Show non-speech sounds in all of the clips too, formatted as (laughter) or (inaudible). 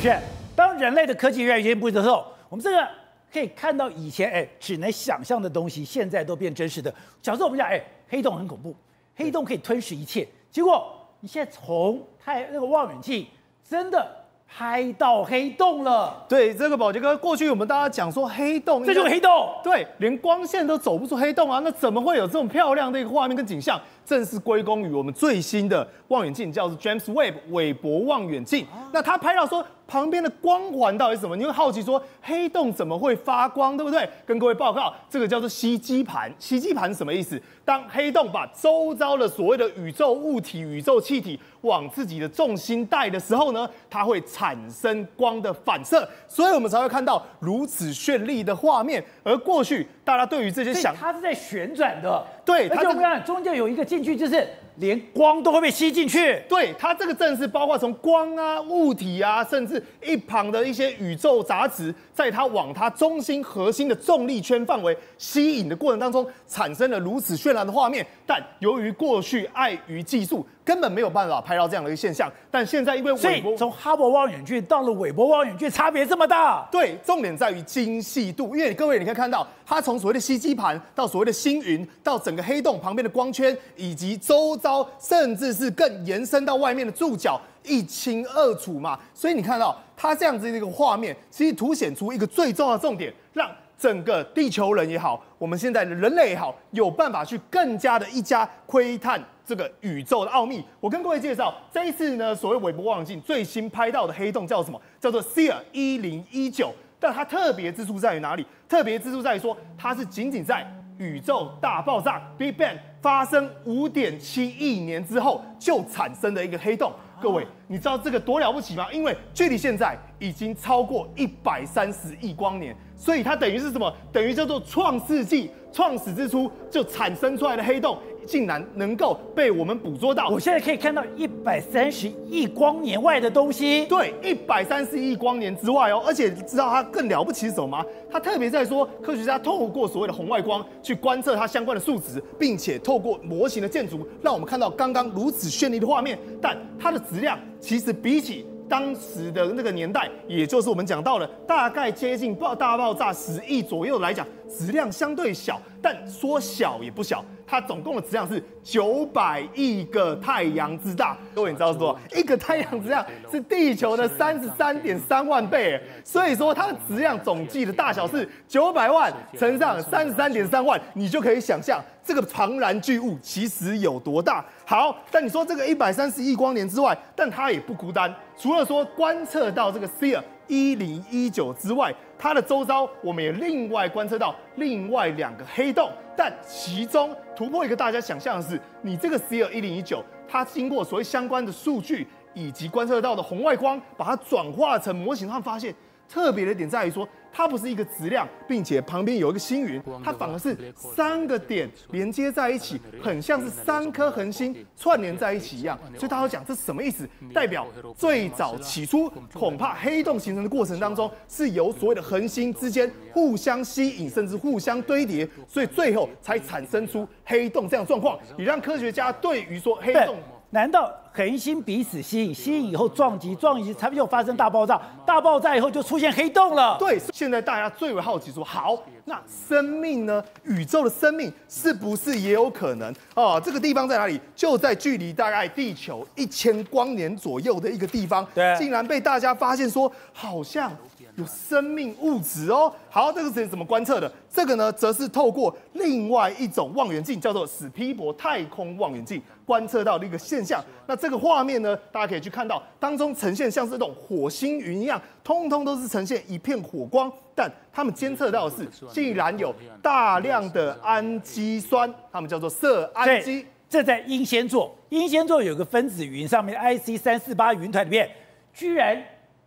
是，当人类的科技越来越进步的时候，我们这个可以看到以前哎只能想象的东西，现在都变真实的。小时候我们讲哎，黑洞很恐怖，黑洞可以吞噬一切。结果你现在从太那个望远镜真的拍到黑洞了。对，这个宝杰哥，过去我们大家讲说黑洞，这就是黑洞。对，连光线都走不出黑洞啊，那怎么会有这种漂亮的一个画面跟景象？正是归功于我们最新的望远镜，叫做 James Webb 韦伯望远镜。那他拍到说旁边的光环到底是什么？你会好奇说黑洞怎么会发光，对不对？跟各位报告，这个叫做吸积盘。吸积盘是什么意思？当黑洞把周遭的所谓的宇宙物体、宇宙气体往自己的重心带的时候呢，它会产生光的反射，所以我们才会看到如此绚丽的画面。而过去大家对于这些想，它是在旋转的，对，而且我们看中间有一个进去，就是连光都会被吸进去。对，它这个正是包括从光啊、物体啊，甚至一旁的一些宇宙杂质，在它往它中心核心的重力圈范围吸引的过程当中，产生了如此绚烂的画面。但由于过去碍于技术，根本没有办法拍到这样的一个现象。但现在因为韦伯从哈勃望远镜到了韦伯望远镜，差别这么大。对，重点在于精细度。因为各位你可以看到，它从所谓的吸积盘到所谓的星云，到整个黑洞旁边的光圈，以及周遭，甚至是更延伸到外面的驻角，一清二楚嘛。所以你看到它这样子的一个画面，其实凸显出一个最重要的重点，让整个地球人也好，我们现在的人类也好，有办法去更加的一家窥探这个宇宙的奥秘。我跟各位介绍，这一次呢，所谓韦伯望远镜最新拍到的黑洞叫什么？叫做 SEER 一零一九。但它特别之处在于哪里？特别之处在于说，它是仅仅在宇宙大爆炸 （Big Bang） 发生五点七亿年之后就产生的一个黑洞。各位，你知道这个多了不起吗？因为距离现在已经超过一百三十亿光年。所以它等于是什么？等于叫做创世纪、创始之初就产生出来的黑洞，竟然能够被我们捕捉到。我现在可以看到一百三十亿光年外的东西。对，一百三十亿光年之外哦。而且知道它更了不起是什么吗？它特别在说，科学家透过所谓的红外光去观测它相关的数值，并且透过模型的建筑，让我们看到刚刚如此绚丽的画面。但它的质量其实比起当时的那个年代，也就是我们讲到了大概接近爆大爆炸十亿左右来讲，质量相对小，但说小也不小。它总共的质量是九百亿个太阳之大。各位你知道是多少？一个太阳质量是地球的三十三点三万倍。所以说它的质量总计的大小是九百万乘上三十三点三万，你就可以想象这个庞然巨物其实有多大。好，但你说这个一百三十亿光年之外，但它也不孤单。除了说观测到这个 SEER 一零一九之外，它的周遭我们也另外观测到另外两个黑洞。但其中突破一个大家想象的是，你这个 C L 一零一九，它经过所谓相关的数据以及观测到的红外光，把它转化成模型，他们发现。特别的点在于说，它不是一个质量，并且旁边有一个星云，它反而是三个点连接在一起，很像是三颗恒星串联在一起一样。所以大家讲这是什么意思？代表最早起初恐怕黑洞形成的过程当中，是由所谓的恒星之间互相吸引，甚至互相堆叠，所以最后才产生出黑洞这样状况，也让科学家对于说黑洞。难道恒星彼此吸引，吸引以后撞击，撞击才就发生大爆炸，大爆炸以后就出现黑洞了？对，现在大家最为好奇说，好，那生命呢？宇宙的生命是不是也有可能？哦，这个地方在哪里？就在距离大概地球一千光年左右的一个地方，对，竟然被大家发现说，好像。有生命物质哦，好，这个是怎么观测的？这个呢，则是透过另外一种望远镜，叫做史皮博太空望远镜，观测到的一个现象。那这个画面呢，大家可以去看到，当中呈现像是这种火星云一样，通通都是呈现一片火光。但他们监测到的是，竟然有大量的氨基酸，他们叫做色氨基。这在英仙座，英仙座有个分子云，上面 IC 三四八云团里面，居然。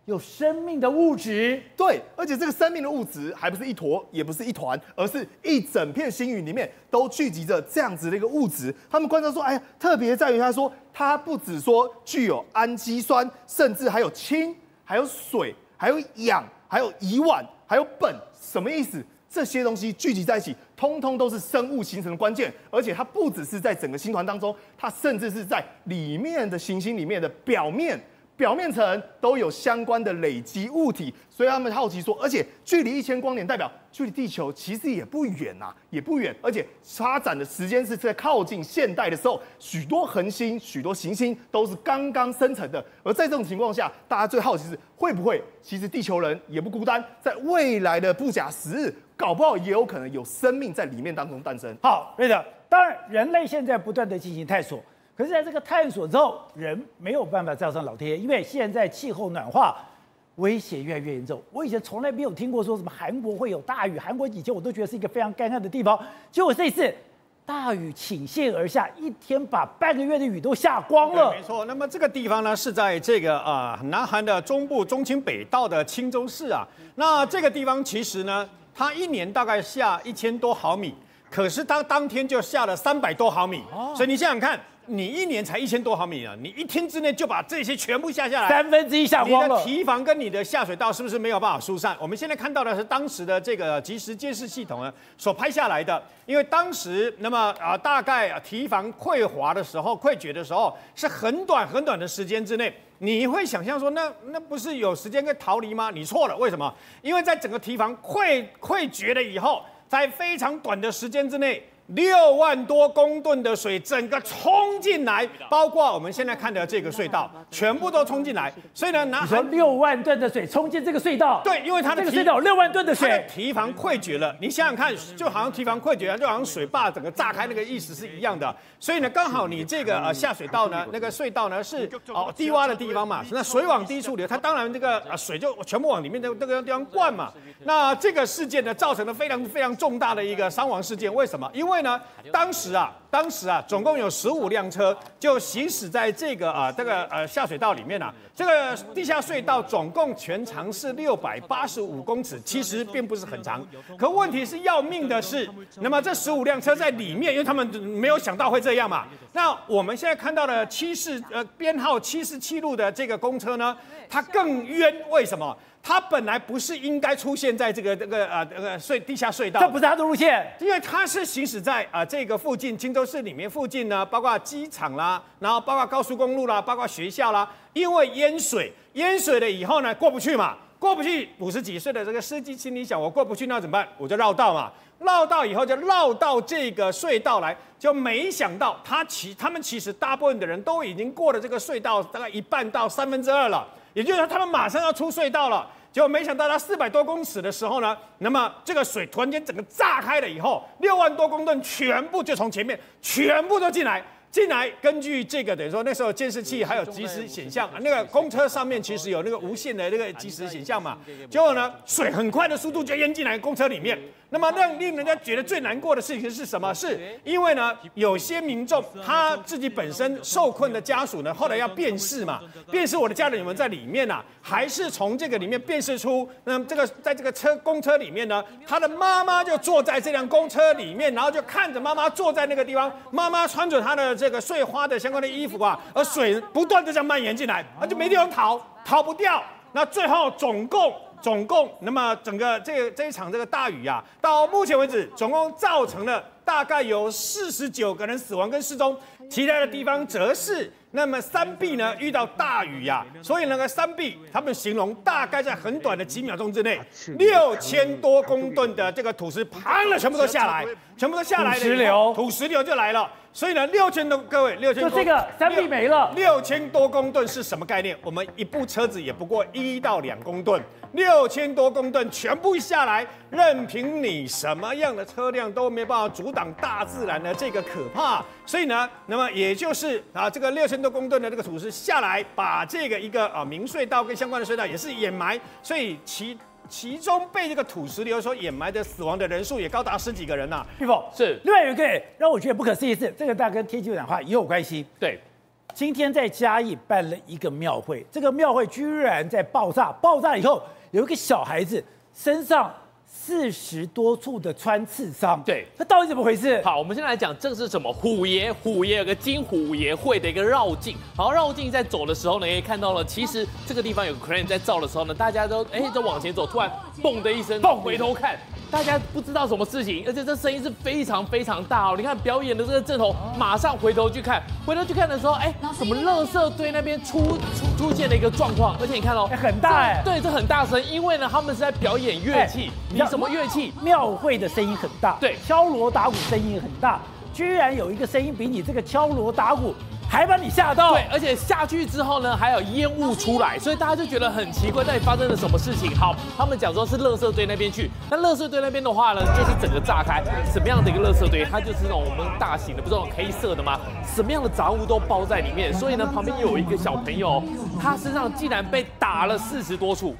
有生命的物质，对，而且这个生命的物质还不是一坨，也不是一团，而是一整片星云里面都聚集着这样子的一个物质。他们观察说，哎呀，特别在于他说，它不只说具有氨基酸，甚至还有氢，还有水，还有氧，还有乙烷，还有苯。什么意思？这些东西聚集在一起，通通都是生物形成的关键。而且它不只是在整个星团当中，它甚至是在里面的行星里面的表面。表面层都有相关的累积物体，所以他们好奇说，而且距离一千光年代表距离地球其实也不远呐，也不远，而且发展的时间是在靠近现代的时候，许多恒星、许多行星都是刚刚生成的。而在这种情况下，大家最好奇是会不会，其实地球人也不孤单，在未来的不假时日，搞不好也有可能有生命在里面当中诞生。好，瑞德，当然人类现在不断的进行探索。可是，在这个探索之后，人没有办法叫上老天爷，因为现在气候暖化威胁越来越严重。我以前从来没有听过说什么韩国会有大雨，韩国以前我都觉得是一个非常干旱的地方，结果这一次大雨倾泻而下，一天把半个月的雨都下光了。没错，那么这个地方呢是在这个啊、呃、南韩的中部中清北道的清州市啊。那这个地方其实呢，它一年大概下一千多毫米，可是它当天就下了三百多毫米，哦、所以你想想看。你一年才一千多毫米啊！你一天之内就把这些全部下下来，三分之一下光了。你的堤防跟你的下水道是不是没有办法疏散？我们现在看到的是当时的这个即时监视系统呢所拍下来的。因为当时那么啊，大概堤防溃滑的时候、溃决的时候，是很短很短的时间之内。你会想象说，那那不是有时间可以逃离吗？你错了，为什么？因为在整个堤防溃溃决了以后，在非常短的时间之内。六万多公吨的水整个冲进来，包括我们现在看的这个隧道，全部都冲进来。所以呢，拿你说六万吨的水冲进这个隧道？对，因为它的这个隧道六万吨的水，堤防溃决了。你想想看，就好像堤防溃决，就好像水坝整个炸开那个意思是一样的。所以呢，刚好你这个呃下水道呢，那个隧道呢是哦低洼的地方嘛，那水往低处流，它当然这个呃水就全部往里面的那个地方灌嘛。那这个事件呢，造成了非常非常重大的一个伤亡事件。为什么？因为为呢，当时啊，当时啊，总共有十五辆车就行驶在这个啊，这个呃下水道里面啊。这个地下隧道总共全长是六百八十五公尺，其实并不是很长。可问题是要命的是，那么这十五辆车在里面，因为他们没有想到会这样嘛。那我们现在看到的七四呃编号七十七路的这个公车呢，它更冤，为什么？它本来不是应该出现在这个这个呃这个隧地下隧道，这不是它的路线，因为它是行驶在啊这个附近，清州市里面附近呢，包括机场啦，然后包括高速公路啦，包括学校啦，因为淹水，淹水了以后呢过不去嘛，过不去，五十几岁的这个司机心里想，我过不去那怎么办？我就绕道嘛，绕道以后就绕到这个隧道来，就没想到他其他们其实大部分的人都已经过了这个隧道大概一半到三分之二了。也就是说，他们马上要出隧道了，结果没想到，他四百多公尺的时候呢，那么这个水突然间整个炸开了以后，六万多公吨全部就从前面全部都进来。进来，根据这个等于说那时候监视器还有即时显像，那个公车上面其实有那个无线的那个即时显像嘛。结果呢，水很快的速度就淹进来公车里面。那么让令人家觉得最难过的事情是什么？是因为呢，有些民众他自己本身受困的家属呢，后来要辨识嘛，辨识我的家人有没有在里面呐、啊？还是从这个里面辨识出，那么这个在这个车公车里面呢，他的妈妈就坐在这辆公车里面，然后就看着妈妈坐在那个地方，妈妈穿着她的这个碎花的相关的衣服啊，而水不断的这样蔓延进来，那就没地方逃，逃不掉。那最后总共。总共，那么整个这个这一场这个大雨啊，到目前为止，总共造成了大概有四十九个人死亡跟失踪，其他的地方则是那么三壁呢遇到大雨呀、啊，所以那个三壁他们形容大概在很短的几秒钟之内，六千多公吨的这个土石啪了，全部都下来，全部都下来了，土石流，土石流就来了。所以呢，六千多各位，六千多就这个山壁没了，六千多公吨是什么概念？我们一部车子也不过一到两公吨。六千多公吨全部下来，任凭你什么样的车辆都没办法阻挡大自然的这个可怕。所以呢，那么也就是啊，这个六千多公吨的这个土石下来，把这个一个啊明隧道跟相关的隧道也是掩埋。所以其其中被这个土石流所掩埋的死亡的人数也高达十几个人呐、啊。玉凤是另外有一个让我觉得不可思议的是，这个大跟天气暖化也有关系。对。今天在嘉义办了一个庙会，这个庙会居然在爆炸，爆炸以后有一个小孩子身上四十多处的穿刺伤，对，那到底怎么回事？好，我们先来讲这是什么？虎爷，虎爷有个金虎爷会的一个绕境，好，绕境在走的时候呢，也看到了，其实这个地方有个 crane 在照的时候呢，大家都哎，都往前走，突然嘣的一声，嘣，回头看。大家不知道什么事情，而且这声音是非常非常大哦。你看表演的这个阵头，马上回头去看，回头去看的时候，哎，什么垃圾堆那边出出出现了一个状况，而且你看哦，很大哎，对，这很大声，因为呢，他们是在表演乐器，你什么乐器？庙会的声音很大，对，敲锣打鼓声音很大，居然有一个声音比你这个敲锣打鼓。还把你吓到，对，而且下去之后呢，还有烟雾出来，所以大家就觉得很奇怪，到底发生了什么事情？好，他们讲说是垃圾堆那边去，那垃圾堆那边的话呢，就是整个炸开，什么样的一个垃圾堆？它就是那种我们大型的，不是那种黑色的吗？什么样的杂物都包在里面，所以呢，旁边有一个小朋友，他身上竟然被打了四十多处。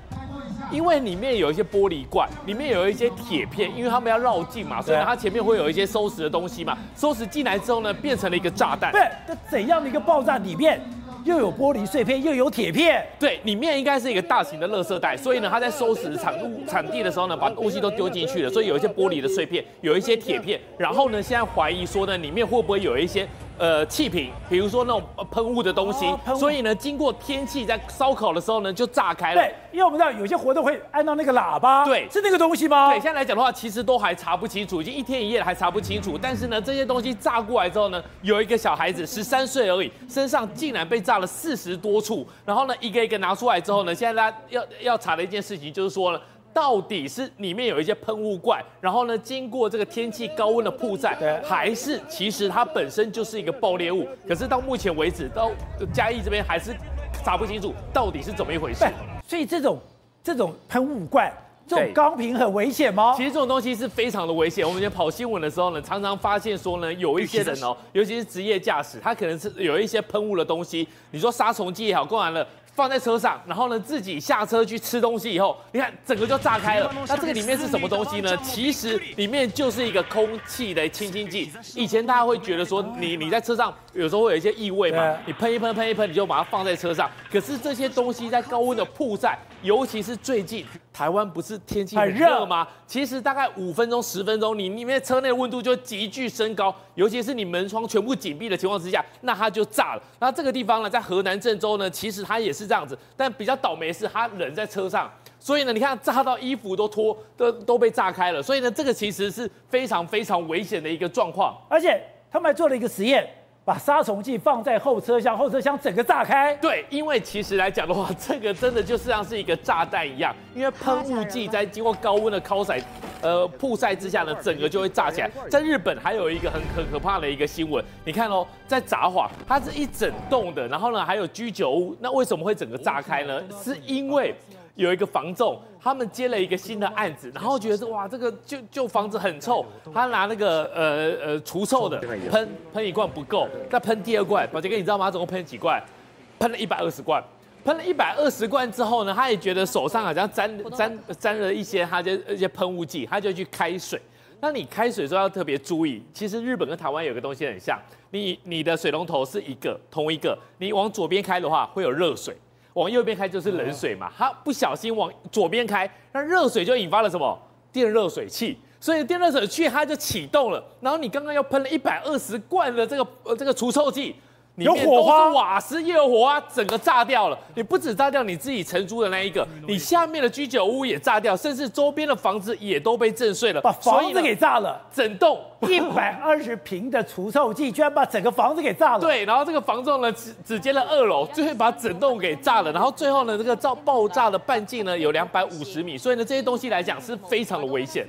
因为里面有一些玻璃罐，里面有一些铁片，因为他们要绕境嘛，所以呢，它前面会有一些收拾的东西嘛。收拾进来之后呢，变成了一个炸弹。对，那怎样的一个爆炸？里面又有玻璃碎片，又有铁片。对，里面应该是一个大型的垃圾袋，所以呢，他在收拾场物场地的时候呢，把东西都丢进去了，所以有一些玻璃的碎片，有一些铁片。然后呢，现在怀疑说呢，里面会不会有一些？呃，气瓶，比如说那种喷雾的东西，哦、所以呢，经过天气在烧烤的时候呢，就炸开了。对，因为我们知道有些活动会按到那个喇叭，对，是那个东西吗？对，现在来讲的话，其实都还查不清楚，已经一天一夜了还查不清楚。但是呢，这些东西炸过来之后呢，有一个小孩子 (laughs) 十三岁而已，身上竟然被炸了四十多处。然后呢，一个一个拿出来之后呢，现在大家要要查的一件事情就是说呢。到底是里面有一些喷雾罐，然后呢，经过这个天气高温的曝晒，还是其实它本身就是一个爆裂物？可是到目前为止，到嘉义这边还是查不清楚到底是怎么一回事。所以这种这种喷雾罐、这种钢瓶很危险吗？其实这种东西是非常的危险。我们在跑新闻的时候呢，常常发现说呢，有一些人哦，尤其是职业驾驶，他可能是有一些喷雾的东西，你说杀虫剂也好，过完了。放在车上，然后呢，自己下车去吃东西以后，你看整个就炸开了。那这个里面是什么东西呢？其实里面就是一个空气的清新剂。以前大家会觉得说你，你你在车上有时候会有一些异味嘛，你喷一喷喷一喷，你就把它放在车上。可是这些东西在高温的曝晒，尤其是最近台湾不是天气很热吗？其实大概五分钟十分钟，你里面车内温度就急剧升高，尤其是你门窗全部紧闭的情况之下，那它就炸了。那这个地方呢，在河南郑州呢，其实它也是。这样子，但比较倒霉是它人在车上，所以呢，你看炸到衣服都脱，都都被炸开了，所以呢，这个其实是非常非常危险的一个状况。而且他们还做了一个实验，把杀虫剂放在后车厢，后车厢整个炸开。对，因为其实来讲的话，这个真的就像是一个炸弹一样，因为喷雾剂在经过高温的烤晒。呃，曝晒之下呢，整个就会炸起来。在日本还有一个很很可怕的一个新闻，你看哦，在札幌，它是一整栋的，然后呢还有居酒屋，那为什么会整个炸开呢？是因为有一个房仲，他们接了一个新的案子，然后觉得说哇，这个旧旧房子很臭，他拿那个呃呃除臭的喷喷一罐不够，再喷第二罐。宝杰哥，你知道吗？他总共喷几罐？喷了一百二十罐。喷了一百二十罐之后呢，他也觉得手上好像沾沾沾了一些他就一些喷雾剂，他就去开水。那你开水时候要特别注意，其实日本跟台湾有个东西很像，你你的水龙头是一个同一个，你往左边开的话会有热水，往右边开就是冷水嘛。它不小心往左边开，那热水就引发了什么电热水器，所以电热水器它就启动了。然后你刚刚又喷了一百二十罐的这个呃这个除臭剂。有火花，瓦斯也有火花，整个炸掉了。你不止炸掉你自己承租的那一个，你下面的居酒屋也炸掉，甚至周边的房子也都被震碎了，把房子给炸了。整栋 (laughs) 一百二十平的除臭剂，居然把整个房子给炸了。对，然后这个房仲呢，只只建了二楼，就会把整栋给炸了。然后最后呢，这个造爆炸的半径呢有两百五十米，所以呢，这些东西来讲是非常的危险。